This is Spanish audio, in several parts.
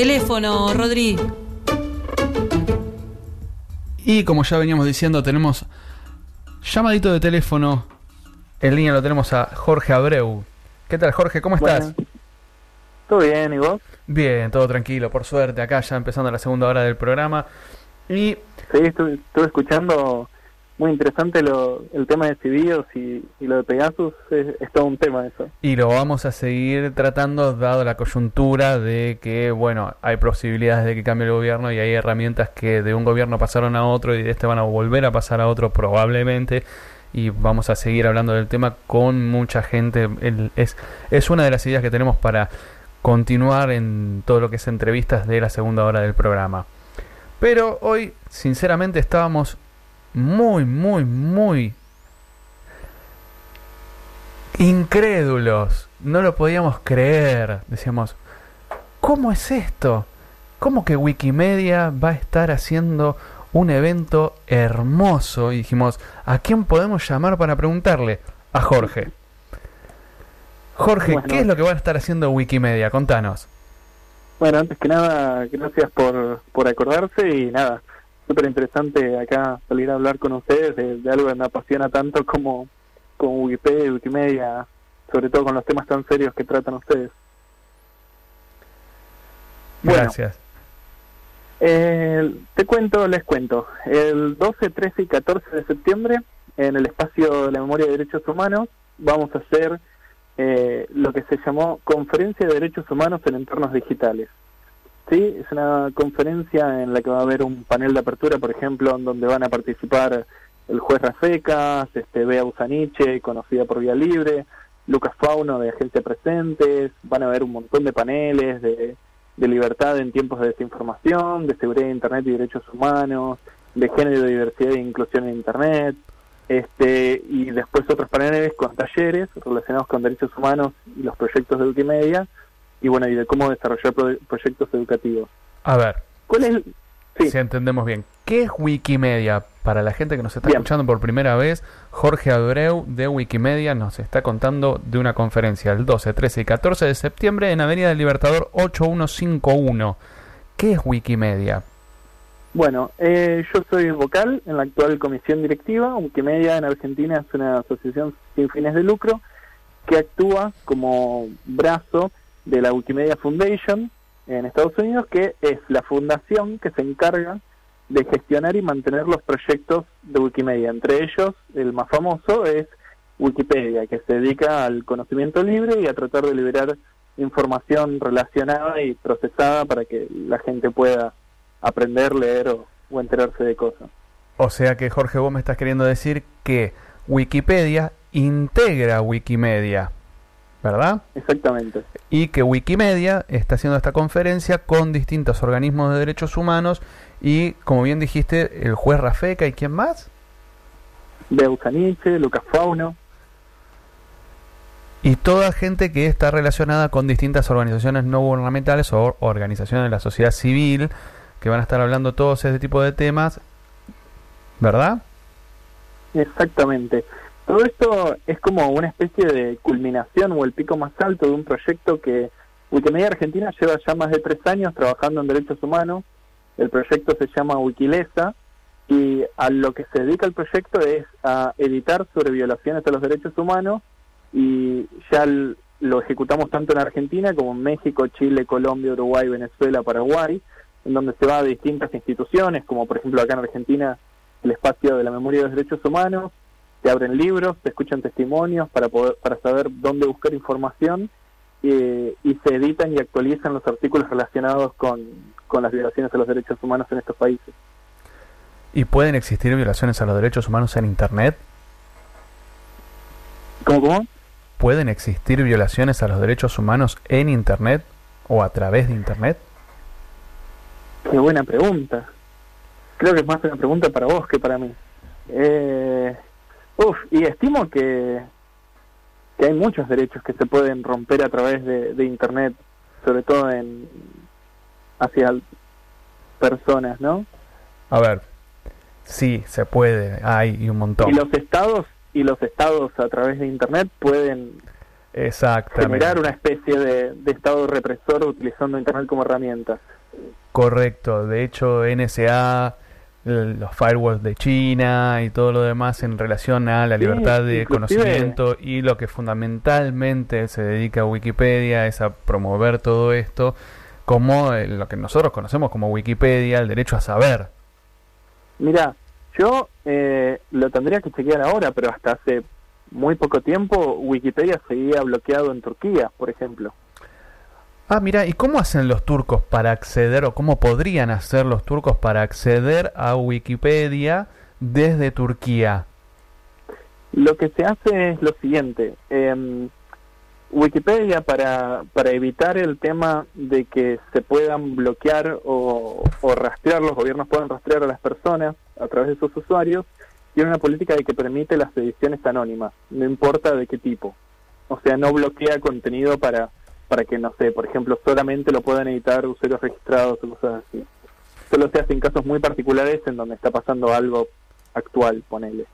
Teléfono, Rodri. Y como ya veníamos diciendo, tenemos llamadito de teléfono. En línea lo tenemos a Jorge Abreu. ¿Qué tal, Jorge? ¿Cómo estás? Bueno, ¿Todo bien? ¿Y vos? Bien, todo tranquilo, por suerte. Acá ya empezando la segunda hora del programa. Y Sí, estuve, estuve escuchando muy interesante lo, el tema de Cibios y, y lo de Pegasus. Es, todo un tema eso. Y lo vamos a seguir tratando dado la coyuntura de que, bueno, hay posibilidades de que cambie el gobierno y hay herramientas que de un gobierno pasaron a otro y de este van a volver a pasar a otro probablemente. Y vamos a seguir hablando del tema con mucha gente. Es, es una de las ideas que tenemos para continuar en todo lo que es entrevistas de la segunda hora del programa. Pero hoy, sinceramente, estábamos muy, muy, muy incrédulos. No lo podíamos creer. Decíamos, ¿cómo es esto? ¿Cómo que Wikimedia va a estar haciendo un evento hermoso? Y dijimos, ¿a quién podemos llamar para preguntarle? A Jorge. Jorge, Bueno. ¿qué es lo que va a estar haciendo Wikimedia? Contanos. Bueno, antes que nada, gracias por, por acordarse y nada, súper interesante acá salir a hablar con ustedes de, de algo que me apasiona tanto como, como Wikipedia y Wikimedia, sobre todo con los temas tan serios que tratan ustedes. Bueno. Gracias. Eh, te cuento, les cuento. El 12, 13 y 14 de septiembre, en el espacio de la memoria de derechos humanos, vamos a hacer eh, lo que se llamó Conferencia de Derechos Humanos en Entornos Digitales. ¿Sí? Es una conferencia en la que va a haber un panel de apertura, por ejemplo, en donde van a participar el juez Rafecas, este, Bea Usaniche, conocida por Vía Libre, Lucas Fauno de Agencia Presentes, van a haber un montón de paneles de, libertad en tiempos de desinformación, de seguridad de Internet y derechos humanos, de género, diversidad e inclusión en Internet, este y después otros paneles con talleres relacionados con derechos humanos y los proyectos de Wikimedia, y bueno, y de cómo desarrollar pro- proyectos educativos. A ver, ¿Cuál es? Sí. si entendemos bien. ¿Qué es Wikimedia? Para la gente que nos está Bien. escuchando por primera vez, Jorge Abreu de Wikimedia nos está contando de una conferencia el 12, 13 y 14 de septiembre en Avenida del Libertador 8151. ¿Qué es Wikimedia? Bueno, eh, yo soy vocal en la actual comisión directiva. Wikimedia en Argentina es una asociación sin fines de lucro que actúa como brazo de la Wikimedia Foundation en Estados Unidos, que es la fundación que se encarga de gestionar y mantener los proyectos de Wikimedia. Entre ellos, el más famoso es Wikipedia, que se dedica al conocimiento libre y a tratar de liberar información relacionada y procesada para que la gente pueda aprender, leer o, enterarse de cosas. O sea que Jorge, vos me estás queriendo decir que Wikipedia integra Wikimedia, ¿verdad? Exactamente. y que Wikimedia está haciendo esta conferencia con distintos organismos de derechos humanos y, como bien dijiste, el juez Rafeca y quién más. Beusaniche, Lucas Fauno. Y toda gente que está relacionada con distintas organizaciones no gubernamentales o organizaciones de la sociedad civil que van a estar hablando todos ese tipo de temas, ¿verdad? Exactamente. Todo esto es como una especie de culminación o el pico más alto de un proyecto que Wikimedia Argentina lleva ya más de tres años trabajando en derechos humanos. El proyecto se llama Wikilesa y a lo que se dedica el proyecto es a editar sobre violaciones a los derechos humanos y ya lo ejecutamos tanto en Argentina como en México, Chile, Colombia, Uruguay, Venezuela, Paraguay, en donde se va a distintas instituciones, como por ejemplo acá en Argentina el espacio de la memoria de los derechos humanos, se abren libros, se escuchan testimonios para poder para saber dónde buscar información eh, y se editan y actualizan los artículos relacionados con, con las violaciones a los derechos humanos en estos países. ¿Y pueden existir violaciones a los derechos humanos en Internet? ¿Cómo, cómo? ¿Pueden existir violaciones a los derechos humanos en Internet o a través de Internet? Qué buena pregunta. Creo que es más una pregunta para vos que para mí. Eh, uf, y estimo que, que hay muchos derechos que se pueden romper a través de, de Internet, sobre todo en hacia personas, ¿no? A ver, sí, se puede, hay y un montón. Y los estados y los estados a través de Internet pueden generar una especie de, de estado represor utilizando Internet como herramienta. Correcto, de hecho NSA, los firewalls de China y todo lo demás en relación a la Sí, libertad de conocimiento y lo que fundamentalmente se dedica a Wikipedia es a promover todo esto como eh, lo que nosotros conocemos como Wikipedia, el derecho a saber. Mira, yo eh, lo tendría que chequear ahora, pero hasta hace muy poco tiempo Wikipedia seguía bloqueado en Turquía, por ejemplo. Ah, mira, ¿y cómo hacen los turcos para acceder o cómo podrían hacer los turcos para acceder a Wikipedia desde Turquía? Lo que se hace es lo siguiente. em, Wikipedia, para, para evitar el tema de que se puedan bloquear o, o rastrear, los gobiernos puedan rastrear a las personas a través de sus usuarios, tiene una política de que permite las ediciones anónimas, no importa de qué tipo. O sea, no bloquea contenido para, para que, no sé, por ejemplo, solamente lo puedan editar usuarios registrados o cosas así. Solo se hace en casos muy particulares en donde está pasando algo actual, ponele.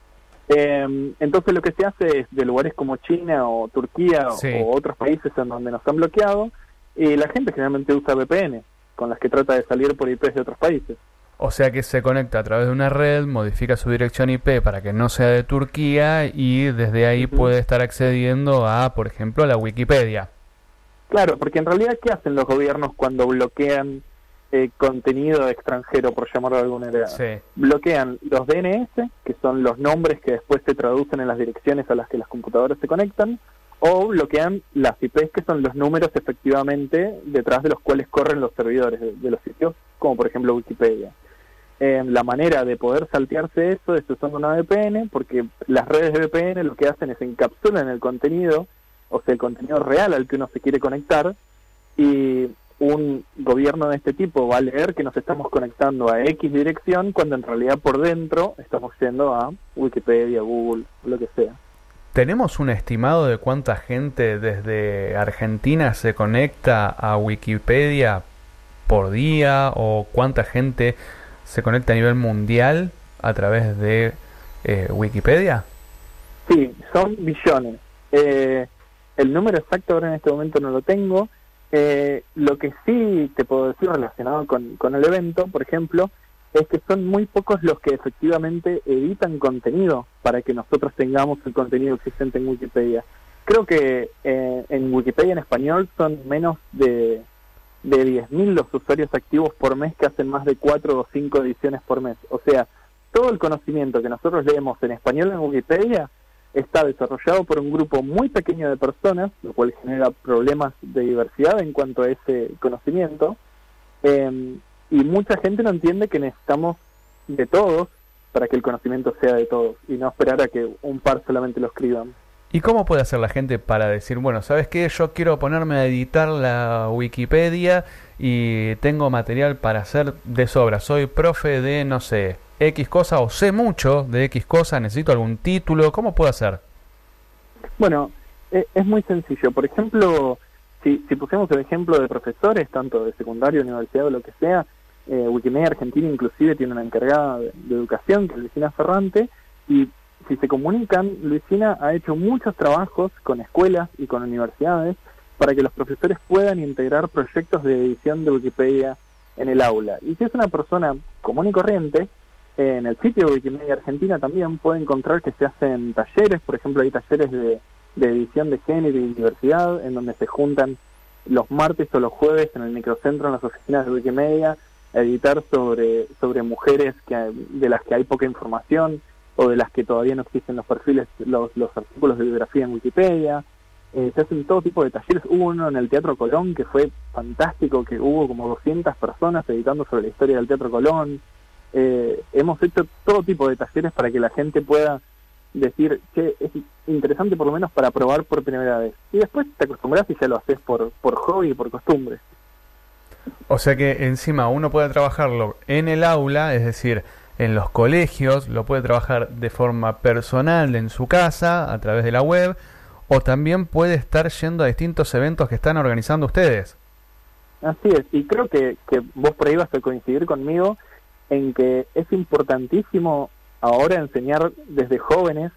Eh, entonces lo que se hace es de lugares como China o Turquía Sí. o otros países en donde nos han bloqueado, y la gente generalmente usa VPN, con las que trata de salir por IPs de otros países. O sea que se conecta a través de una red, modifica su dirección IP para que no sea de Turquía y desde ahí puede estar accediendo a, por ejemplo, a la Wikipedia. Claro, porque en realidad, ¿qué hacen los gobiernos cuando bloquean eh, contenido extranjero, por llamarlo de alguna manera? Sí. Bloquean los DNS, que son los nombres que después se traducen en las direcciones a las que las computadoras se conectan, o bloquean las IPs, que son los números efectivamente detrás de los cuales corren los servidores de, de los sitios, como por ejemplo Wikipedia. Eh, la manera de poder saltearse eso es usando una VPN, porque las redes de VPN lo que hacen es encapsulan el contenido, o sea, el contenido real al que uno se quiere conectar, y un gobierno de este tipo va a leer que nos estamos conectando a X dirección cuando en realidad por dentro estamos yendo a Wikipedia, Google, lo que sea. ¿Tenemos un estimado de cuánta gente desde Argentina se conecta a Wikipedia por día o cuánta gente se conecta a nivel mundial a través de eh, Wikipedia? Sí, son billones. Eh, el número exacto ahora en este momento no lo tengo. Eh, lo que sí te puedo decir relacionado con, el evento, por ejemplo, es que son muy pocos los que efectivamente editan contenido para que nosotros tengamos el contenido existente en Wikipedia. Creo que eh, en Wikipedia en español son menos de, de 10.000 los usuarios activos por mes que hacen más de 4 o 5 ediciones por mes. O sea, todo el conocimiento que nosotros leemos en español en Wikipedia está desarrollado por un grupo muy pequeño de personas, lo cual genera problemas de diversidad en cuanto a ese conocimiento. Eh, y mucha gente no entiende que necesitamos de todos para que el conocimiento sea de todos y no esperar a que un par solamente lo escriban. ¿Y cómo puede hacer la gente para decir, bueno, ¿sabes qué? Yo quiero ponerme a editar la Wikipedia y tengo material para hacer de sobra. Soy profe de, no sé, X cosa o sé mucho de X cosa, necesito algún título. ¿Cómo puedo hacer? Bueno, e- es muy sencillo. Por ejemplo, si, si pusiéramos el ejemplo de profesores, tanto de secundario, universidad o lo que sea, eh, Wikimedia Argentina inclusive tiene una encargada de, de educación, que es Luisina Ferrante, y si se comunican, Luisina ha hecho muchos trabajos con escuelas y con universidades para que los profesores puedan integrar proyectos de edición de Wikipedia en el aula. Y si es una persona común y corriente, en el sitio de Wikimedia Argentina también puede encontrar que se hacen talleres, por ejemplo hay talleres de, de edición de género y diversidad, en donde se juntan los martes o los jueves en el microcentro, en las oficinas de Wikimedia, a editar sobre, sobre mujeres que, de las que hay poca información o de las que todavía no existen los perfiles, los, los artículos de biografía en Wikipedia. Eh, se hacen todo tipo de talleres. Hubo uno en el Teatro Colón que fue fantástico, que hubo como 200 personas editando sobre la historia del Teatro Colón. Eh, hemos hecho todo tipo de talleres para que la gente pueda decir, que es interesante por lo menos para probar por primera vez. Y después te acostumbras y ya lo haces por, por hobby y por costumbre. O sea que encima uno puede trabajarlo en el aula, es decir, en los colegios, lo puede trabajar de forma personal en su casa, a través de la web, o también puede estar yendo a distintos eventos que están organizando ustedes. Así es, y creo que, que vos por ahí vas a coincidir conmigo en que es importantísimo ahora enseñar desde jóvenes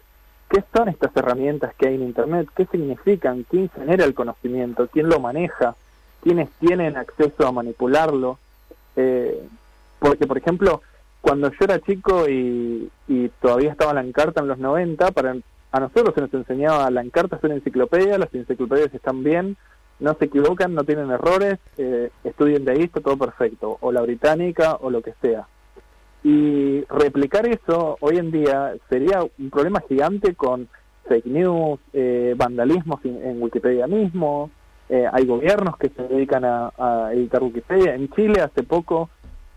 qué son estas herramientas que hay en Internet, qué significan, quién genera el conocimiento, quién lo maneja, quiénes tienen acceso a manipularlo. Eh, porque, por ejemplo, cuando yo era chico y, todavía estaba la encarta en los 90, para, a nosotros se nos enseñaba la encarta es una enciclopedia, las enciclopedias están bien, no se equivocan, no tienen errores, eh, estudien de ahí, está todo perfecto, o la británica o lo que sea. Y replicar eso hoy en día sería un problema gigante con fake news, eh, vandalismos en, Wikipedia mismo, eh, hay gobiernos que se dedican a, a editar Wikipedia. En Chile hace poco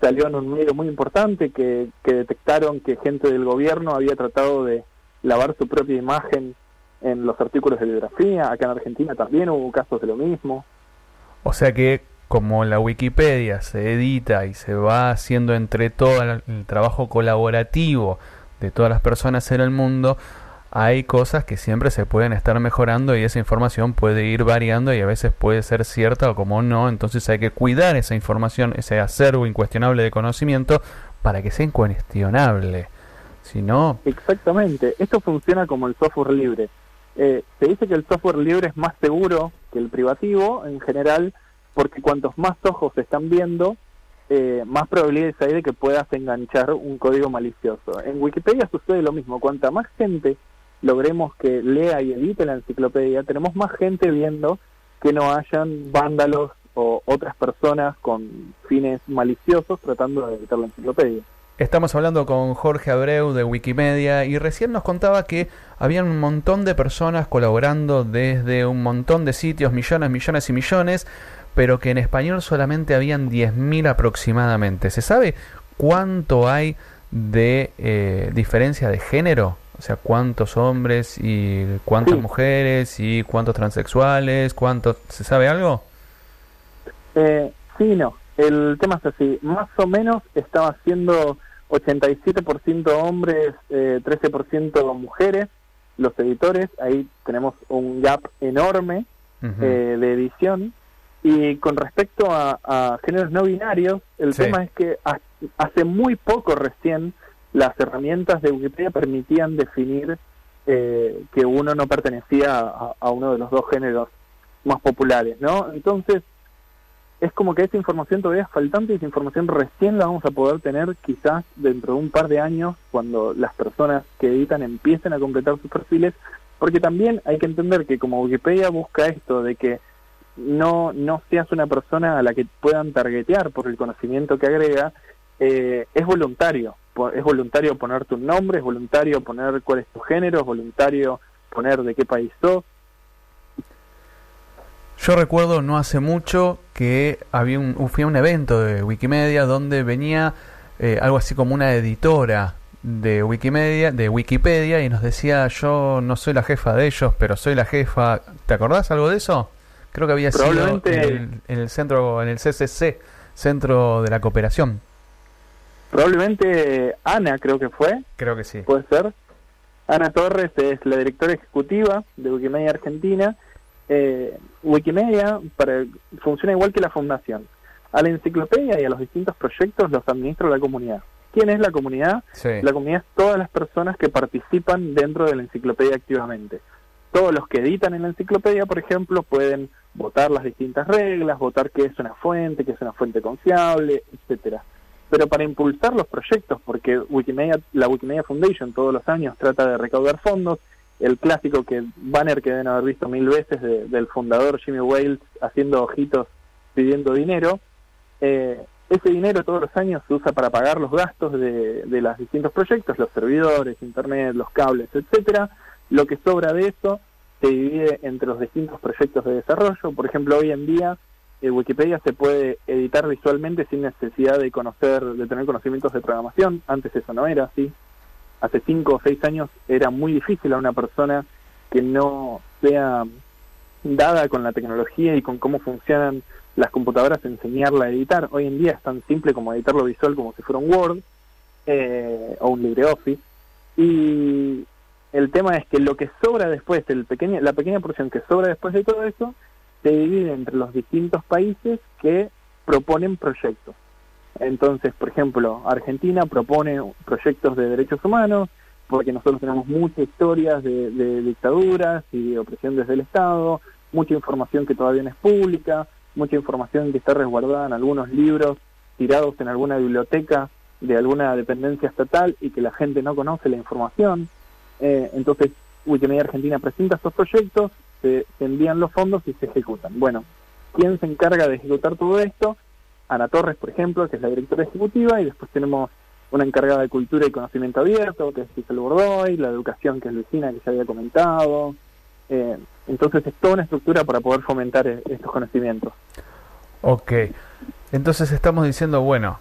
salió en un medio muy importante que, detectaron que gente del gobierno había tratado de lavar su propia imagen en los artículos de biografía. Acá en Argentina también hubo casos de lo mismo. O sea que como la Wikipedia se edita y se va haciendo entre todo el trabajo colaborativo de todas las personas en el mundo, hay cosas que siempre se pueden estar mejorando y esa información puede ir variando y a veces puede ser cierta o como no, entonces hay que cuidar esa información, ese acervo incuestionable de conocimiento para que sea incuestionable. Si no... Exactamente, esto funciona como el software libre. Eh, se dice que el software libre es más seguro que el privativo en general porque cuantos más ojos están viendo, eh, más probabilidades hay de que puedas enganchar un código malicioso. En Wikipedia sucede lo mismo, cuanta más gente logremos que lea y edite la enciclopedia, tenemos más gente viendo que no hayan vándalos o otras personas con fines maliciosos tratando de editar la enciclopedia. Estamos hablando con Jorge Abreu de Wikimedia y recién nos contaba que había un montón de personas colaborando desde un montón de sitios, millones, millones y millones, pero que en español solamente habían 10.000 aproximadamente. ¿Se sabe cuánto hay de eh, diferencia de género o sea, cuántos hombres y cuántas mujeres y cuántos transexuales, cuántos... ¿Se sabe algo? Eh, sí, no. El tema es así. Más o menos estaba siendo 87% hombres, eh, 13% mujeres, los editores. Ahí tenemos un gap enorme eh, de edición. Y con respecto a, géneros no binarios, el tema es que hace muy poco recién las herramientas de Wikipedia permitían definir eh, que uno no pertenecía a, uno de los dos géneros más populares, ¿no? Entonces, es como que esa información todavía es faltante y esa información recién la vamos a poder tener quizás dentro de un par de años cuando las personas que editan empiecen a completar sus perfiles, porque también hay que entender que como Wikipedia busca esto de que no, no seas una persona a la que puedan targetear por el conocimiento que agrega, eh, es voluntario es voluntario poner tu nombre, es voluntario poner cuál es tu género, es voluntario poner de qué país sos. Yo recuerdo no hace mucho que había un, fui a un evento de Wikimedia donde venía eh, algo así como una editora de Wikimedia, de Wikipedia y nos decía yo no soy la jefa de ellos, pero soy la jefa. ¿Te acordás algo de eso? Creo que había sido en el centro, en el CCC, Centro de la Cooperación. Probablemente Ana, creo que fue. Creo que sí. Puede ser. Ana Torres es la directora ejecutiva de Wikimedia Argentina. Eh, Wikimedia para, funciona igual que la fundación. A la enciclopedia y a los distintos proyectos los administra la comunidad. ¿Quién es la comunidad? La comunidad es todas las personas que participan dentro de la enciclopedia activamente. Todos los que editan en la enciclopedia, por ejemplo, pueden votar las distintas reglas, votar qué es una fuente, qué es una fuente confiable, etcétera pero para impulsar los proyectos, porque Wikimedia, la Wikimedia Foundation todos los años trata de recaudar fondos, el clásico que banner que deben haber visto mil veces del fundador Jimmy Wales haciendo ojitos pidiendo dinero, eh, ese dinero todos los años se usa para pagar los gastos de, de los distintos proyectos, los servidores, internet, los cables, etcétera. Lo que sobra de eso se divide entre los distintos proyectos de desarrollo. Por ejemplo, hoy en día Wikipedia se puede editar visualmente sin necesidad de conocer, de tener conocimientos de programación. Antes eso no era así. Hace cinco o seis años era muy difícil a una persona que no sea dada con la tecnología y con cómo funcionan las computadoras enseñarla a editar. Hoy en día es tan simple como editarlo visual como si fuera un Word eh, o un LibreOffice. Y el tema es que lo que sobra después, la pequeña porción que sobra después de todo eso, se divide entre los distintos países que proponen proyectos. Entonces, por ejemplo, Argentina propone proyectos de derechos humanos, porque nosotros tenemos muchas historias de, dictaduras y de opresión desde el Estado, mucha información que todavía no es pública, mucha información que está resguardada en algunos libros tirados en alguna biblioteca de alguna dependencia estatal y que la gente no conoce la información. Eh, entonces, Wikimedia Argentina presenta estos proyectos, se, envían los fondos y se ejecutan. Bueno, ¿quién se encarga de ejecutar todo esto? Ana Torres, por ejemplo, que es la directora ejecutiva, y después tenemos una encargada de cultura y conocimiento abierto, que es Giselle Bordoy, la educación, que es Lucina, que ya había comentado. Eh, entonces es toda una estructura para poder fomentar e-, estos conocimientos. Ok, entonces estamos diciendo, bueno,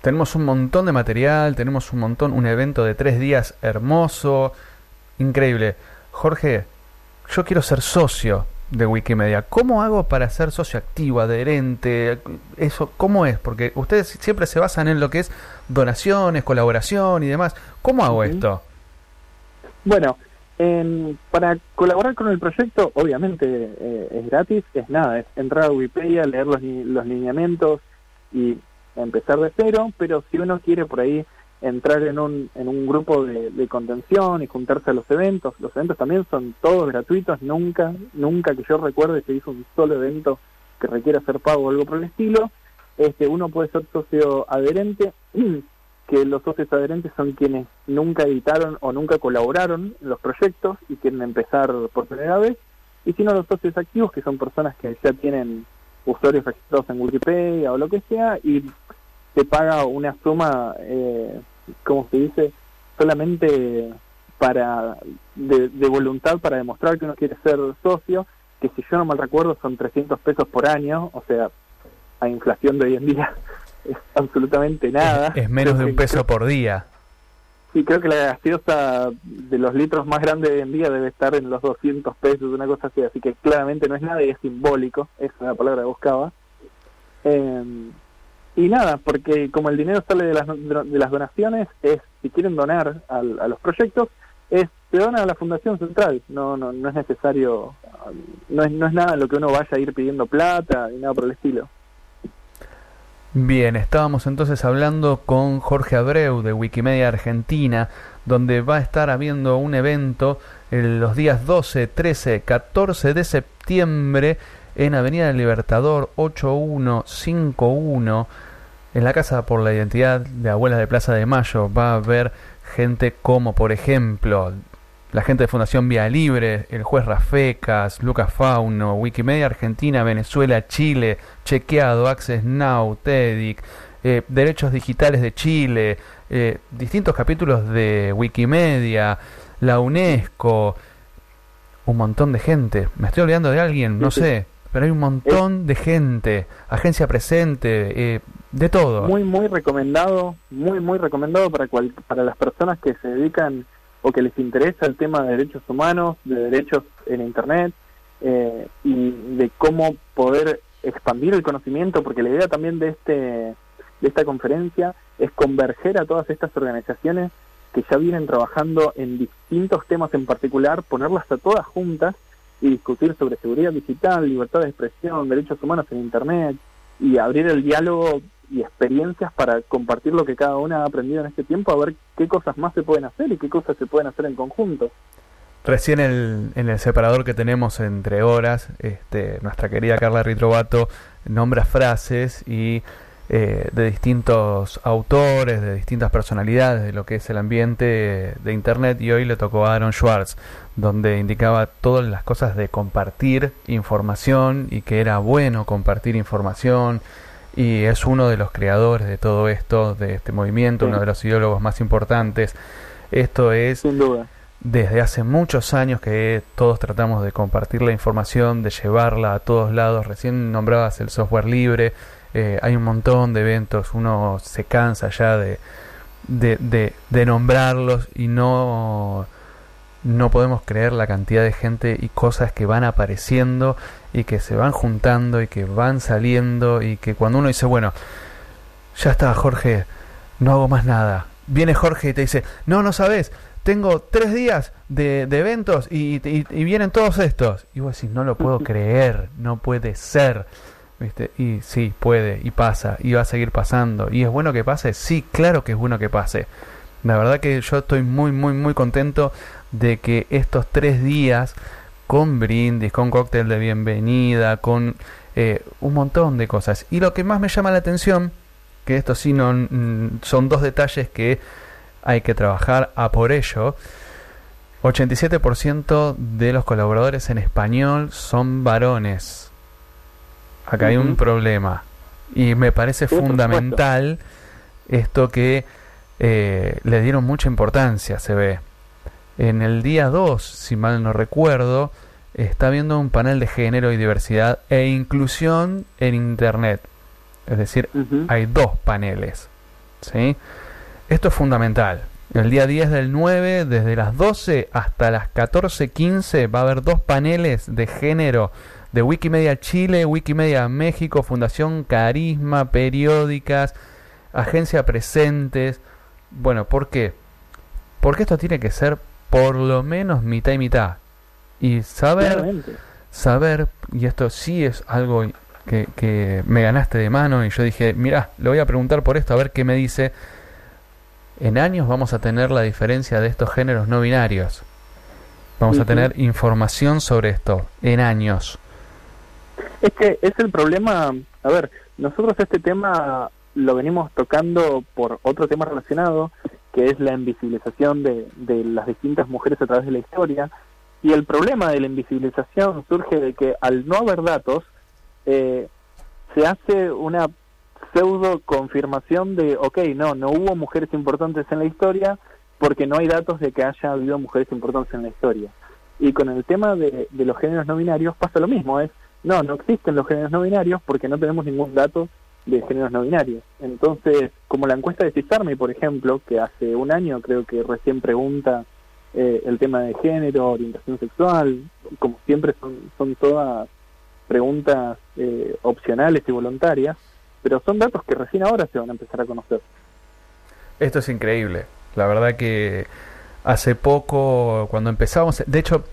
tenemos un montón de material, tenemos un montón, un evento de tres días hermoso, increíble. Jorge, yo quiero ser socio de Wikimedia. ¿Cómo hago para ser socio activo, adherente? Eso, ¿cómo es? Porque ustedes siempre se basan en lo que es donaciones, colaboración y demás. ¿Cómo hago esto? Bueno, para colaborar con el proyecto, obviamente eh, es gratis, es nada, es entrar a Wikipedia, leer los, los lineamientos y empezar de cero, pero si uno quiere por ahí entrar en un, en un grupo de, contención y juntarse a los eventos. Los eventos también son todos gratuitos, nunca, nunca que yo recuerde se hizo un solo evento que requiera hacer pago o algo por el estilo. Este, uno puede ser socio adherente, que los socios adherentes son quienes nunca editaron o nunca colaboraron en los proyectos y quieren empezar por primera vez. Y si no, los socios activos, que son personas que ya tienen usuarios registrados en Wikipedia o lo que sea, y se paga una suma eh, como se dice, solamente para de, voluntad para demostrar que uno quiere ser socio, que si yo no mal recuerdo son 300 pesos por año, o sea, a inflación de hoy en día es absolutamente nada. Es, menos de un peso por día. Sí, creo que la gaseosa de los litros más grandes de hoy en día debe estar en los 200 pesos, una cosa así, así que claramente no es nada y es simbólico, esa es la palabra que buscaba. Eh, y nada, porque como el dinero sale de las, de las donaciones, es si quieren donar a los proyectos, es se dona a la Fundación Central, no, no, no es necesario, no es, no es nada lo que uno vaya a ir pidiendo plata ni nada por el estilo. Bien, estábamos entonces hablando con Jorge Abreu de Wikimedia Argentina, donde va a estar habiendo un evento en los días 12, 13, 14 de septiembre en Avenida del Libertador 8151, en la Casa por la Identidad de Abuelas de Plaza de Mayo, va a haber gente como, por ejemplo, la gente de Fundación Vía Libre, el juez Rafecas, Lucas Fauno, Wikimedia Argentina, Venezuela, Chile, Chequeado, Access Now, TEDIC, eh, Derechos Digitales de Chile, eh, distintos capítulos de Wikimedia, la UNESCO, un montón de gente. ¿Me estoy olvidando de alguien? No sé pero hay un montón de gente, agencia presente, eh, de todo. Muy, muy recomendado, muy, muy recomendado para, cual, para las personas que se dedican o que les interesa el tema de derechos humanos, de derechos en Internet eh, y de cómo poder expandir el conocimiento, porque la idea también de, este, de esta conferencia es converger a todas estas organizaciones que ya vienen trabajando en distintos temas en particular, ponerlas a todas juntas y discutir sobre seguridad digital, libertad de expresión, derechos humanos en Internet y abrir el diálogo y experiencias para compartir lo que cada una ha aprendido en este tiempo, a ver qué cosas más se pueden hacer y qué cosas se pueden hacer en conjunto. Recién el, en el separador que tenemos entre horas, este, nuestra querida Carla Ritrovato nombra frases y eh, de distintos autores, de distintas personalidades de lo que es el ambiente de Internet y hoy le tocó a Aaron Schwartz, donde indicaba todas las cosas de compartir información y que era bueno compartir información y es uno de los creadores de todo esto, de este movimiento, uno de los ideólogos más importantes. Esto es desde hace muchos años que todos tratamos de compartir la información, de llevarla a todos lados. Recién nombrabas el software libre, eh, hay un montón de eventos, uno se cansa ya de, de, de, nombrarlos y no, no podemos creer la cantidad de gente y cosas que van apareciendo y que se van juntando y que van saliendo y que cuando uno dice, bueno, ya está Jorge, no hago más nada. Viene Jorge y te dice, no, no sabes, tengo tres días de, de eventos y, y, y, vienen todos estos. Y vos decís, no lo puedo creer, no puede ser. Y sí, puede, y pasa, y va a seguir pasando. ¿Y es bueno que pase? Sí, claro que es bueno que pase. La verdad que yo estoy muy, muy, muy contento de que estos tres días, con brindis, con cóctel de bienvenida, con eh, un montón de cosas. Y lo que más me llama la atención, que esto sí no, mm, son dos detalles que hay que trabajar a por ello. 87% de los colaboradores en español son varones. Acá hay un problema. Y me parece fundamental esto que eh, le dieron mucha importancia, se ve. En el día 2, si mal no recuerdo, está viendo un panel de género y diversidad e inclusión en Internet. Es decir, hay dos paneles. ¿sí? Esto es fundamental. El día 10 del 9, desde las 12 hasta las 14.15, va a haber dos paneles de género de Wikimedia Chile, Wikimedia México, Fundación Carisma, periódicas, agencia presentes. Bueno, ¿por qué? Porque esto tiene que ser por lo menos mitad y mitad. Y saber, saber, y esto sí es algo que, que me ganaste de mano, y yo dije, mira, le voy a preguntar por esto, a ver qué me dice. En años vamos a tener la diferencia de estos géneros no binarios. Vamos a tener información sobre esto en años. Es que es el problema, a ver, nosotros este tema lo venimos tocando por otro tema relacionado, que es la invisibilización de, de las distintas mujeres a través de la historia, y el problema de la invisibilización surge de que al no haber datos, eh, se hace una pseudo confirmación de, ok, no, no hubo mujeres importantes en la historia porque no hay datos de que haya habido mujeres importantes en la historia. Y con el tema de, de los géneros no binarios pasa lo mismo, es, no, no existen los géneros no binarios porque no tenemos ningún dato de géneros no binarios. Entonces, como la encuesta de CISARMI, por ejemplo, que hace un año creo que recién pregunta eh, el tema de género, orientación sexual, como siempre son, son todas preguntas eh, opcionales y voluntarias, pero son datos que recién ahora se van a empezar a conocer. Esto es increíble, la verdad que hace poco, cuando empezamos, de hecho,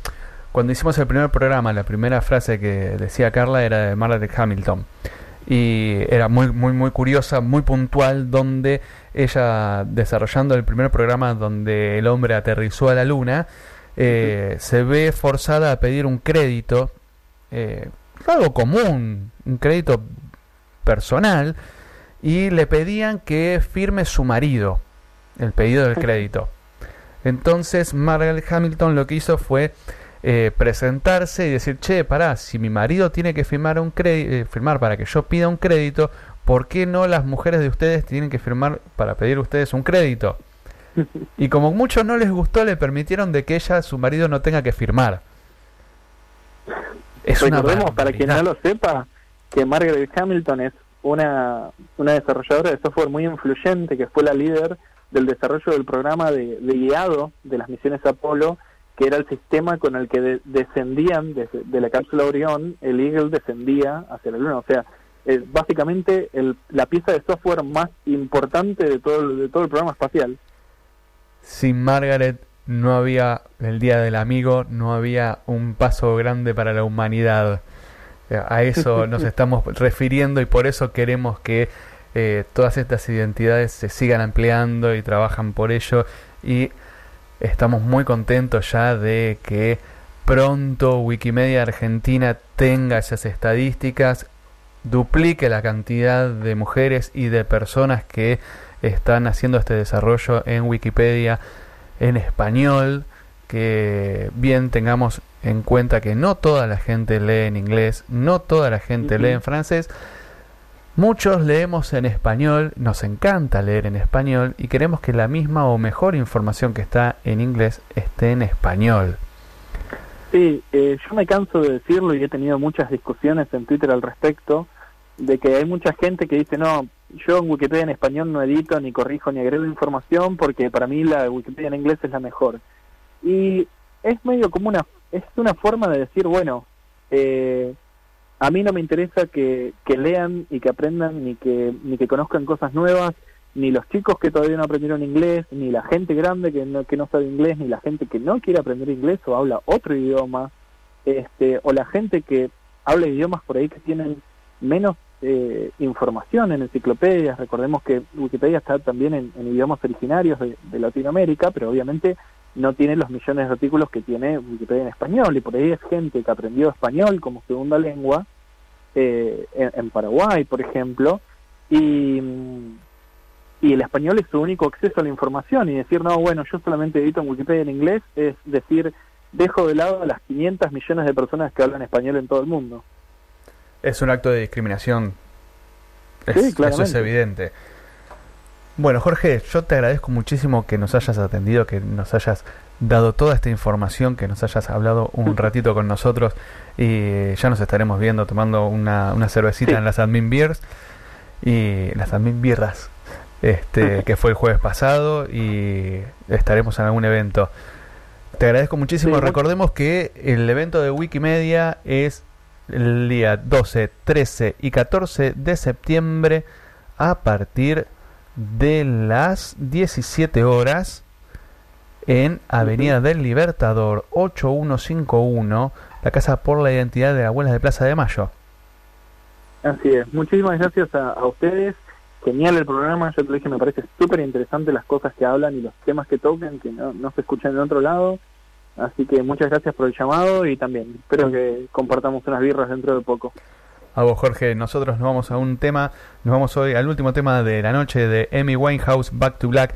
cuando hicimos el primer programa, la primera frase que decía Carla era de Margaret Hamilton y era muy muy muy curiosa, muy puntual donde ella desarrollando el primer programa donde el hombre aterrizó a la luna eh, se ve forzada a pedir un crédito eh, algo común, un crédito personal y le pedían que firme su marido el pedido del crédito. Entonces Margaret Hamilton lo que hizo fue eh, presentarse y decir, che, pará, si mi marido tiene que firmar, un eh, firmar para que yo pida un crédito, ¿por qué no las mujeres de ustedes tienen que firmar para pedir ustedes un crédito? Y como muchos no les gustó, le permitieron de que ella, su marido, no tenga que firmar. Es Recordemos, para quien no lo sepa, que Margaret Hamilton es una, una desarrolladora de software muy influyente, que fue la líder del desarrollo del programa de, de guiado de las misiones Apolo que era el sistema con el que descendían de, la cápsula Orión, el Eagle descendía hacia la Luna. O sea, es básicamente el, la pieza de software más importante de todo, de todo el programa espacial. Sin Margaret no había el Día del Amigo, no había un paso grande para la humanidad. A eso nos estamos refiriendo y por eso queremos que eh, todas estas identidades se sigan ampliando y trabajan por ello y Estamos muy contentos ya de que pronto Wikimedia Argentina tenga esas estadísticas, duplique la cantidad de mujeres y de personas que están haciendo este desarrollo en Wikipedia en español, que bien tengamos en cuenta que no toda la gente lee en inglés, no toda la gente lee en francés, Muchos leemos en español, nos encanta leer en español y queremos que la misma o mejor información que está en inglés esté en español. Sí, eh, yo me canso de decirlo y he tenido muchas discusiones en Twitter al respecto, de que hay mucha gente que dice, no, yo en Wikipedia en español no edito, ni corrijo, ni agrego información porque para mí la Wikipedia en inglés es la mejor. Y es medio como una, es una forma de decir, bueno, eh, a mí no me interesa que, que lean y que aprendan ni que, ni que conozcan cosas nuevas, ni los chicos que todavía no aprendieron inglés, ni la gente grande que no, que no sabe inglés, ni la gente que no quiere aprender inglés o habla otro idioma, este, o la gente que habla idiomas por ahí que tienen menos eh, información en enciclopedias. Recordemos que Wikipedia está también en, idiomas originarios de, Latinoamérica, pero obviamente no tiene los millones de artículos que tiene Wikipedia en español. Y por ahí es gente que aprendió español como segunda lengua eh, en, Paraguay, por ejemplo, y, y el español es su único acceso a la información. Y decir, no, bueno, yo solamente edito en Wikipedia en inglés, es decir, dejo de lado a las 500 millones de personas que hablan español en todo el mundo. Es un acto de discriminación. eso es evidente. Bueno, Jorge, yo te agradezco muchísimo que nos hayas atendido, que nos hayas dado toda esta información, que nos hayas hablado un ratito con nosotros y ya nos estaremos viendo tomando una, una cervecita en las Admin Beers y las Admin Birras, este, que fue el jueves pasado y estaremos en algún evento. Te agradezco muchísimo. Recordemos que el evento de Wikimedia es el día 12, 13 y 14 de septiembre a partir de las 17 horas en Avenida del Libertador 8151, la Casa por la Identidad de la Abuelas de Plaza de Mayo. Así es, muchísimas gracias a, ustedes, genial el programa, yo te dije, me parece súper interesante las cosas que hablan y los temas que tocan, que no, no se escuchan en otro lado, Así que muchas gracias por el llamado y también espero que compartamos unas birras dentro de poco. A vos, Jorge. Nosotros nos vamos a un tema, nos vamos hoy al último tema de la noche de Amy Winehouse, Back to Black.